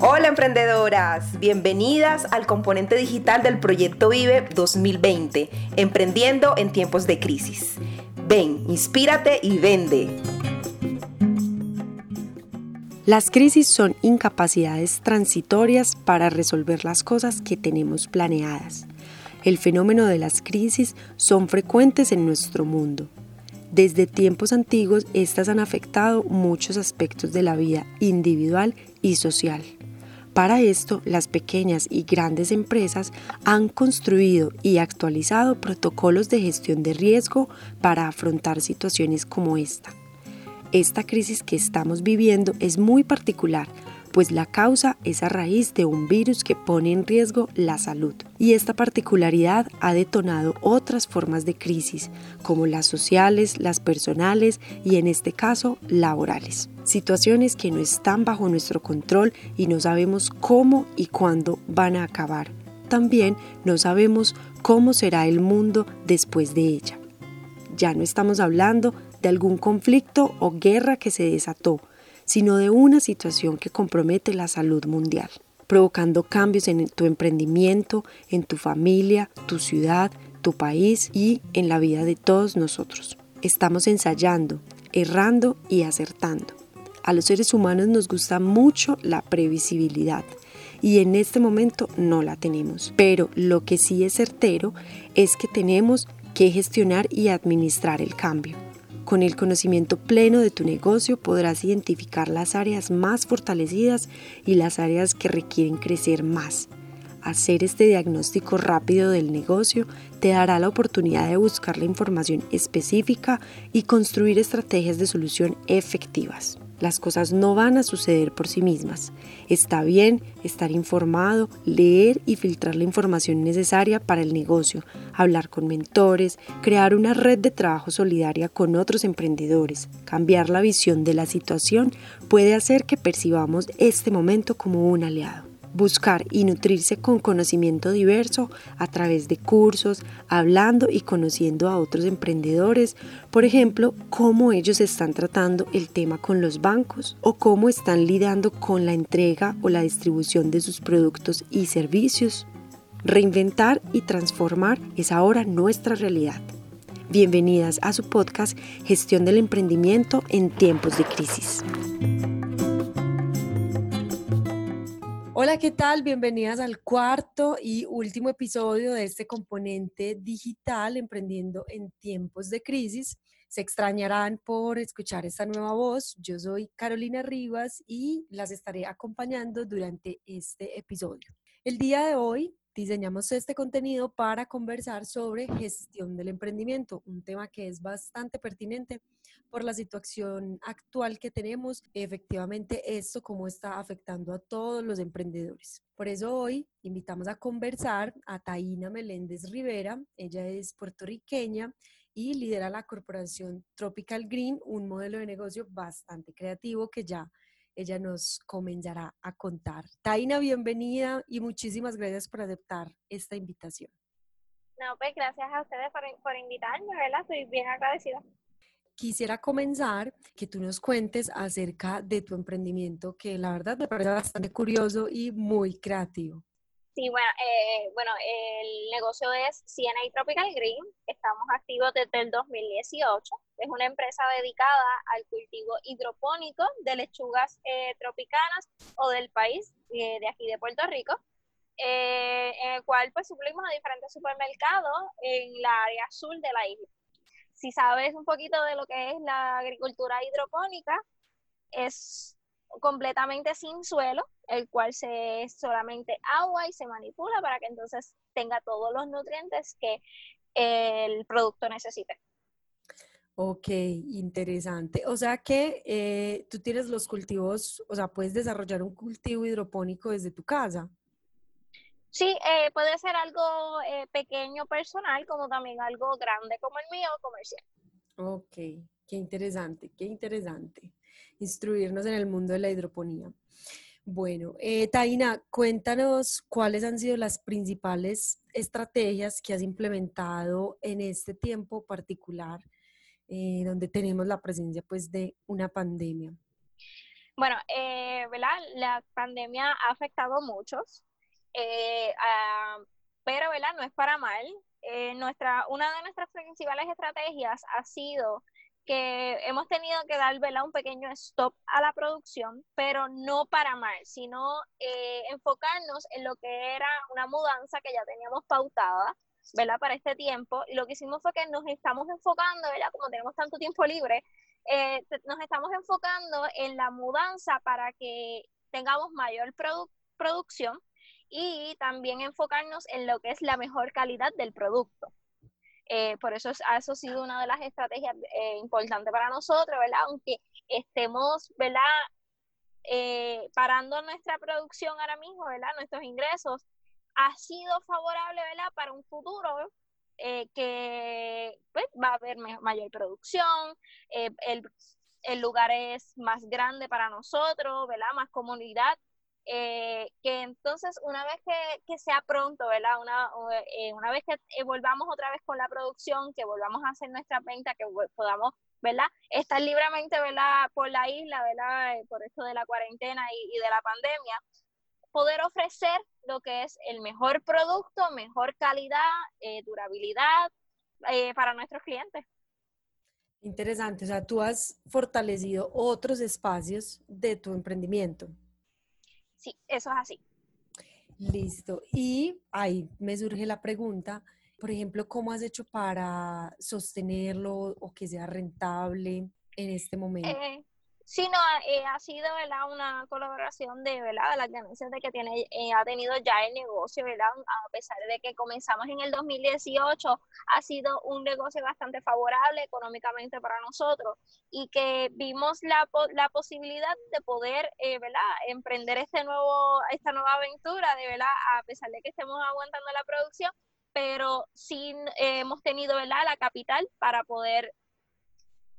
Hola emprendedoras, bienvenidas al componente digital del proyecto Vive 2020, emprendiendo en tiempos de crisis. Ven, inspírate y vende. Las crisis son incapacidades transitorias para resolver las cosas que tenemos planeadas. El fenómeno de las crisis son frecuentes en nuestro mundo. Desde tiempos antiguos, estas han afectado muchos aspectos de la vida individual y social. Para esto, las pequeñas y grandes empresas han construido y actualizado protocolos de gestión de riesgo para afrontar situaciones como esta. Esta crisis que estamos viviendo es muy particular, pues la causa es a raíz de un virus que pone en riesgo la salud. Y esta particularidad ha detonado otras formas de crisis, como las sociales, las personales y en este caso laborales. Situaciones que no están bajo nuestro control y no sabemos cómo y cuándo van a acabar. También no sabemos cómo será el mundo después de ella. Ya no estamos hablando de algún conflicto o guerra que se desató, sino de una situación que compromete la salud mundial, provocando cambios en tu emprendimiento, en tu familia, tu ciudad, tu país y en la vida de todos nosotros. Estamos ensayando, errando y acertando. A los seres humanos nos gusta mucho la previsibilidad y en este momento no la tenemos. Pero lo que sí es certero es que tenemos que gestionar y administrar el cambio. Con el conocimiento pleno de tu negocio podrás identificar las áreas más fortalecidas y las áreas que requieren crecer más. Hacer este diagnóstico rápido del negocio te dará la oportunidad de buscar la información específica y construir estrategias de solución efectivas. Las cosas no van a suceder por sí mismas. Está bien estar informado, leer y filtrar la información necesaria para el negocio, hablar con mentores, crear una red de trabajo solidaria con otros emprendedores. Cambiar la visión de la situación puede hacer que percibamos este momento como un aliado buscar y nutrirse con conocimiento diverso a través de cursos, hablando y conociendo a otros emprendedores, por ejemplo, cómo ellos están tratando el tema con los bancos o cómo están lidiando con la entrega o la distribución de sus productos y servicios. Reinventar y transformar es ahora nuestra realidad. Bienvenidas a su podcast Gestión del Emprendimiento en tiempos de crisis. Hola, ¿qué tal? Bienvenidas al cuarto y último episodio de este componente digital Emprendiendo en tiempos de crisis. Se extrañarán por escuchar esta nueva voz. Yo soy Carolina Rivas y las estaré acompañando durante este episodio. El día de hoy diseñamos este contenido para conversar sobre gestión del emprendimiento, un tema que es bastante pertinente por la situación actual que tenemos, efectivamente esto cómo está afectando a todos los emprendedores. Por eso hoy invitamos a conversar a Taina Meléndez Rivera, ella es puertorriqueña y lidera la corporación Tropical Green, un modelo de negocio bastante creativo que ya ella nos comenzará a contar. Taina, bienvenida y muchísimas gracias por aceptar esta invitación. No, pues gracias a ustedes por, por invitarme, ¿verdad? Estoy bien agradecida quisiera comenzar que tú nos cuentes acerca de tu emprendimiento, que la verdad me parece bastante curioso y muy creativo. Sí, bueno, eh, bueno, el negocio es CNA Tropical Green. Estamos activos desde el 2018. Es una empresa dedicada al cultivo hidropónico de lechugas eh, tropicanas o del país, eh, de aquí de Puerto Rico, en el cual pues suplimos a diferentes supermercados en la área sur de la isla si sabes un poquito de lo que es la agricultura hidropónica, es completamente sin suelo, el cual se es solamente agua y se manipula para que entonces tenga todos los nutrientes que el producto necesite. Ok, interesante. O sea que eh, tú tienes los cultivos, o sea, puedes desarrollar un cultivo hidropónico desde tu casa. Sí, eh, puede ser algo eh, pequeño personal, como también algo grande como el mío, comercial. Ok, qué interesante, qué interesante. Instruirnos en el mundo de la hidroponía. Bueno, eh, Taina, cuéntanos cuáles han sido las principales estrategias que has implementado en este tiempo particular, donde tenemos la presencia pues, de una pandemia. Bueno, eh, ¿verdad? La pandemia ha afectado a muchos, eh, pero, ¿verdad? No es para mal. Eh, nuestra, una de nuestras principales estrategias ha sido que hemos tenido que dar ¿verdad? un pequeño stop a la producción, pero no para mal, sino enfocarnos en lo que era una mudanza que ya teníamos pautada, ¿verdad? Para este tiempo. Y lo que hicimos fue que nos estamos enfocando, ¿verdad? Como tenemos tanto tiempo libre, eh, nos estamos enfocando en la mudanza para que tengamos mayor producción y también enfocarnos en lo que es la mejor calidad del producto. Eh, por eso, ha sido una de las estrategias eh, importantes para nosotros, ¿verdad? Aunque estemos, ¿verdad? parando nuestra producción ahora mismo, ¿verdad? Nuestros ingresos, ha sido favorable, ¿verdad? Para un futuro, eh, que pues, va a haber mayor producción, eh, el, lugar es más grande para nosotros, ¿verdad? Más comunidad. Eh, que entonces una vez que, sea pronto, ¿verdad? Una, una vez que volvamos otra vez con la producción, que volvamos a hacer nuestra venta, que podamos, ¿verdad? Estar libremente, ¿verdad? Por la isla, ¿verdad? Por esto de la cuarentena y, y de la pandemia, poder ofrecer lo que es el mejor producto, mejor calidad, eh, durabilidad eh, para nuestros clientes. Interesante, o sea, tú has fortalecido otros espacios de tu emprendimiento. Sí, eso es así. Listo. Y ahí me surge la pregunta, por ejemplo, ¿cómo has hecho para sostenerlo o que sea rentable en este momento? Eh, Sí, no, eh, ha sido ¿verdad? una colaboración de, ¿verdad? de las ganancias de que tiene, eh, ha tenido ya el negocio, ¿verdad? a pesar de que comenzamos en el 2018, ha sido un negocio bastante favorable económicamente para nosotros y que vimos la, la posibilidad de poder eh, ¿verdad? emprender este nuevo, esta nueva aventura, de verdad, a pesar de que estemos aguantando la producción, pero sí hemos tenido ¿verdad? la capital para poder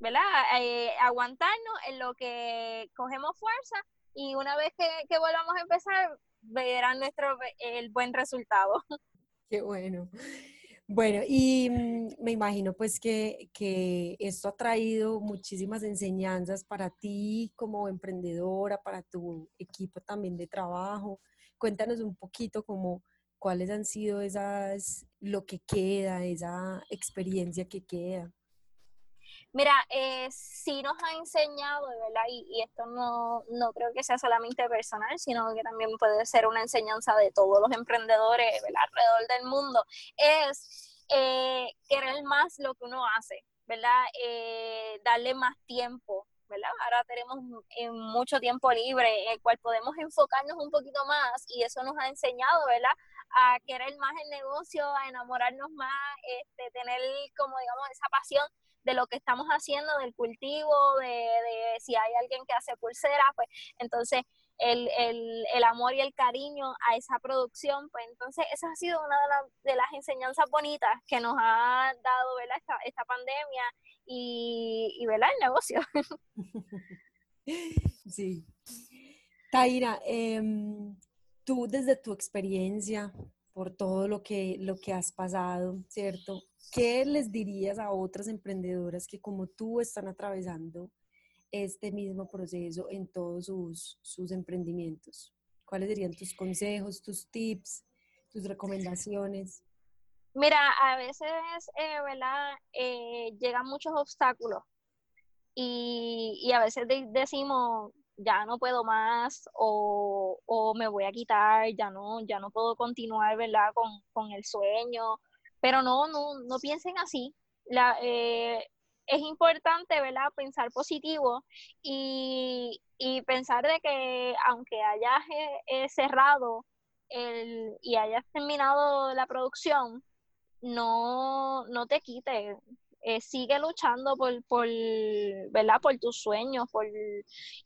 ¿verdad? Eh, aguantarnos en lo que cogemos fuerza y una vez que, que volvamos a empezar, verán nuestro, el buen resultado. Qué bueno. Bueno, y mm, me imagino pues que, que, esto ha traído muchísimas enseñanzas para ti como emprendedora, para tu equipo también de trabajo. Cuéntanos un poquito como cuáles han sido esas, lo que queda, esa experiencia que queda. Mira, eh, sí nos ha enseñado, ¿verdad? Y, esto no, no creo que sea solamente personal, sino que también puede ser una enseñanza de todos los emprendedores, ¿verdad? Alrededor del mundo, es eh, querer más lo que uno hace, ¿verdad? Eh, darle más tiempo, ¿verdad? Ahora tenemos eh, mucho tiempo libre, el cual podemos enfocarnos un poquito más y eso nos ha enseñado, ¿verdad? A querer más el negocio, a enamorarnos más, este, tener como digamos esa pasión de lo que estamos haciendo, del cultivo, de, de si hay alguien que hace pulseras, pues entonces el, el, el, amor y el cariño a esa producción, pues entonces esa ha sido una de, de las enseñanzas bonitas que nos ha dado ¿verdad? Esta, esta pandemia y, y ¿verdad? el negocio. Sí. Taira, em, tú desde tu experiencia, por todo lo que, lo que has pasado, ¿cierto? ¿Qué les dirías a otras emprendedoras que como tú están atravesando este mismo proceso en todos sus, sus emprendimientos? ¿Cuáles serían tus consejos, tus tips, tus recomendaciones? Mira, a veces, eh, ¿verdad? Eh, llegan muchos obstáculos y, y a veces decimos, ya no puedo más o, o, me voy a quitar, ya no, ya no puedo continuar, ¿verdad? Con, con el sueño pero no, no, no piensen así. Eh, es importante, ¿verdad? Pensar positivo y, pensar de que aunque hayas eh, cerrado el, y hayas terminado la producción, no, no te quites. Eh, sigue luchando por, por, ¿verdad? por tus sueños, por,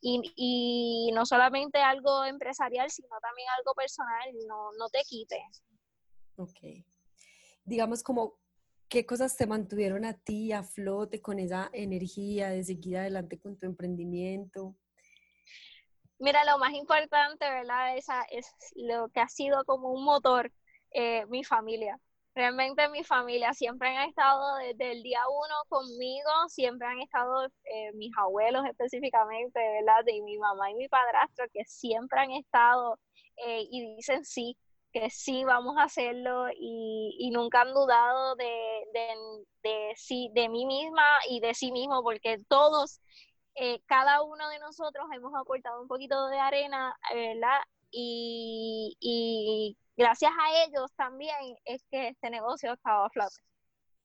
y, y no solamente algo empresarial, sino también algo personal, no, no te quites. Digamos, como qué cosas te mantuvieron a ti a flote con esa energía de seguir adelante con tu emprendimiento? Mira, lo más importante, ¿verdad? Esa es lo que ha sido como un motor, eh, mi familia. realmente mi familia siempre han estado desde el día uno conmigo, siempre han estado eh, mis abuelos específicamente, ¿verdad? Y mi mamá y mi padrastro, que siempre han estado eh, y dicen sí, que sí vamos a hacerlo y, nunca han dudado de, de, sí, de mí misma y de sí mismo, porque todos, eh, cada uno de nosotros hemos aportado un poquito de arena, ¿verdad? y gracias a ellos también es que este negocio estaba flote.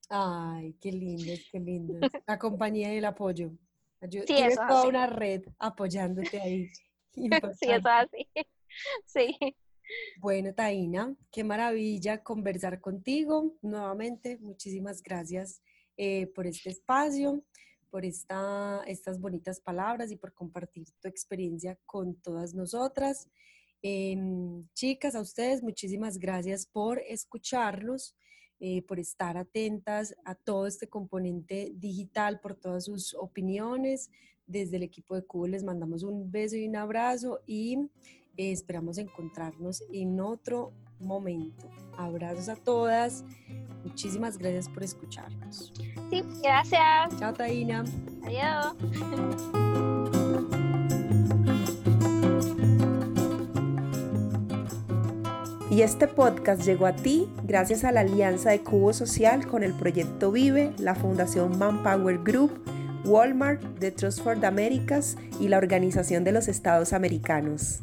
Ay, qué lindo, qué lindo. La compañía y el apoyo. sí, Tienes toda una red apoyándote ahí. sí, eso es así. Sí. Bueno, Taina, qué maravilla conversar contigo nuevamente. Muchísimas gracias eh, por este espacio, por esta, estas bonitas palabras y por compartir tu experiencia con todas nosotras. Em, chicas, a ustedes muchísimas gracias por escucharnos, eh, por estar atentas a todo este componente digital, por todas sus opiniones. Desde el equipo de Cubo les mandamos un beso y un abrazo y eh, esperamos encontrarnos en otro momento. Abrazos a todas. Muchísimas gracias por escucharnos. Sí, gracias. Chao, Taina. Adiós. Y este podcast llegó a ti gracias a la alianza de Cubo Social con el proyecto Vive, la Fundación Manpower Group, Walmart, The Trust for the Americas y la Organización de los Estados Americanos.